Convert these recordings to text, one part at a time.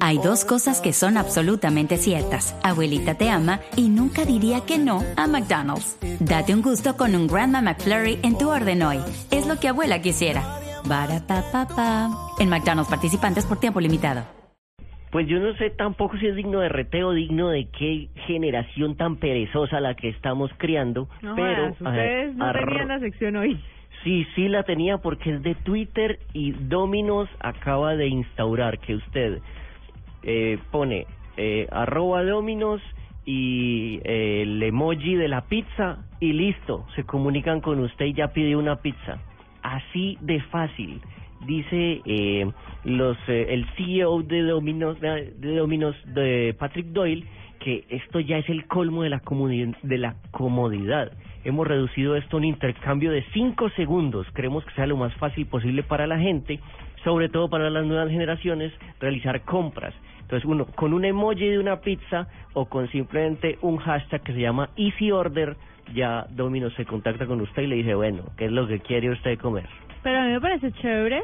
Hay dos cosas que son absolutamente ciertas. Abuelita te ama y nunca diría que no a McDonald's. Date un gusto con un Grandma McFlurry en tu orden hoy. Es lo que abuela quisiera. En McDonald's participantes por tiempo limitado. Pues yo no sé tampoco si es digno de reteo, digno de qué generación tan perezosa la que estamos criando, No pero ustedes no tenían la sección hoy. Sí, sí la tenía porque es de Twitter y Dominos acaba de instaurar que usted eh, pone eh, arroba Dominos y eh, el emoji de la pizza y listo, se comunican con usted y ya pide una pizza. Así de fácil. Dice eh, los eh, el CEO de Dominos de Dominos de Patrick Doyle que esto ya es el colmo de la de la comodidad. Hemos reducido esto a un intercambio de cinco segundos. Creemos que sea lo más fácil posible para la gente, sobre todo para las nuevas generaciones, realizar compras. Entonces, uno, con un emoji de una pizza o con simplemente un hashtag que se llama Easy Order, ya Domino's se contacta con usted y le dice, bueno, ¿qué es lo que quiere usted comer? Pero a mí me parece chévere,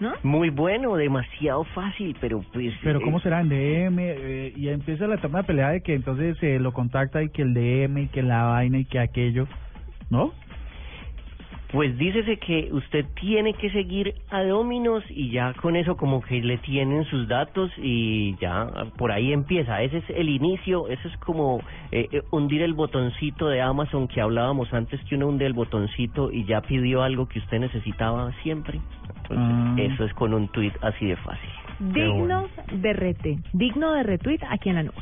¿no? Muy bueno, demasiado fácil, pero pues... Pero eh, ¿cómo será en DM? Eh, y empieza la eterna pelea de que entonces eh, lo contacta y que el DM y que la vaina y que aquello, ¿no? Pues dícese que usted tiene que seguir a Dominos y ya con eso como que le tienen sus datos y ya por ahí empieza. Ese es el inicio, eso es como eh, eh, hundir el botoncito de Amazon que hablábamos antes que uno hunde el botoncito y ya pidió algo que usted necesitaba siempre. Entonces, Ah. eso es con un tweet así de fácil. Dignos de rete, digno de retweet aquí en la nube.